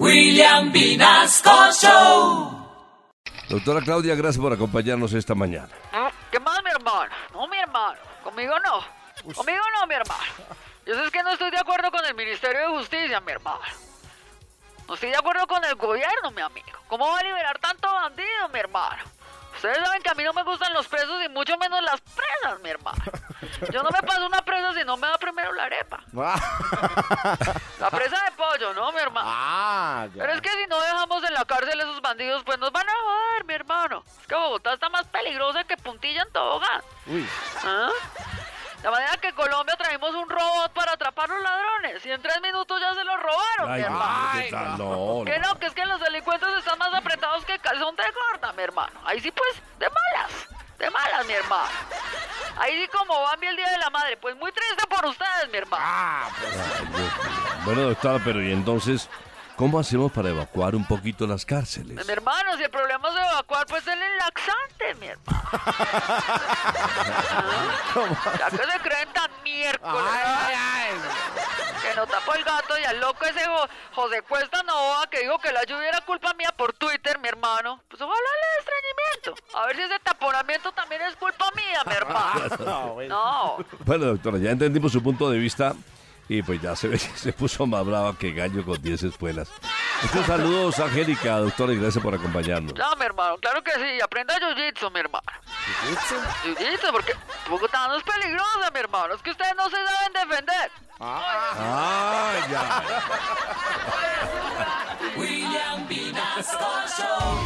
William Vinasco Show. Doctora Claudia, gracias por acompañarnos esta mañana. ¿No? ¿Qué más, mi hermano? No, mi hermano. Conmigo no. Conmigo no, mi hermano. Yo sé que no estoy de acuerdo con el Ministerio de Justicia, mi hermano. No estoy de acuerdo con el gobierno, mi amigo. ¿Cómo va a liberar tanto bandido, mi hermano? Ustedes saben que a mí no me gustan los presos y mucho menos las presas, mi hermano. Yo no me paso una presa si no me da primero la arepa. La presa de pollo, ¿no, mi hermano? Ah, ya. Pero es que si no dejamos en la cárcel a esos bandidos, pues nos van a joder, mi hermano. Es que Bogotá está más peligrosa que puntilla en tobogán. Uy, ¿Ah? De manera que en Colombia traemos un robot para atrapar los ladrones y en tres minutos ya se los robaron, mi hermano. ¿qué tal? No, Que no. que es que los delincuentes están más apretados que calzón de gorda, mi hermano. Ahí sí, pues, de malas, de malas, mi hermano. Ahí sí como van bien el Día de la Madre. Pues muy triste por ustedes, mi hermano. ah, pues, Ay. Bueno, doctora, pero ¿y entonces cómo hacemos para evacuar un poquito las cárceles? Mi hermano, si el problema es evacuar, pues denle laxante, mi hermano. Ah, Ya que se creen tan miércoles, ay, ¿ah? ay, que no tapó el gato y al loco ese Jo- José Cuesta Nova que dijo que la lluvia era culpa mía por Twitter, mi hermano. Pues ojalá le dé estreñimiento. A ver si ese taponamiento también es culpa mía, mi hermano. no, güey. No. Bueno, doctora, ya entendimos su punto de vista y pues ya se ve que se puso más brava que gallo con 10 espuelas. Muchos saludos, Angélica, doctora, y gracias por acompañarnos. No, mi hermano, claro que sí. Aprenda jiu-jitsu, mi hermano. Jiu-jitsu, porque Bogotá no es peligrosa, mi hermano. Es que ustedes no se saben defender. Ah, ya. William Vinasco Show.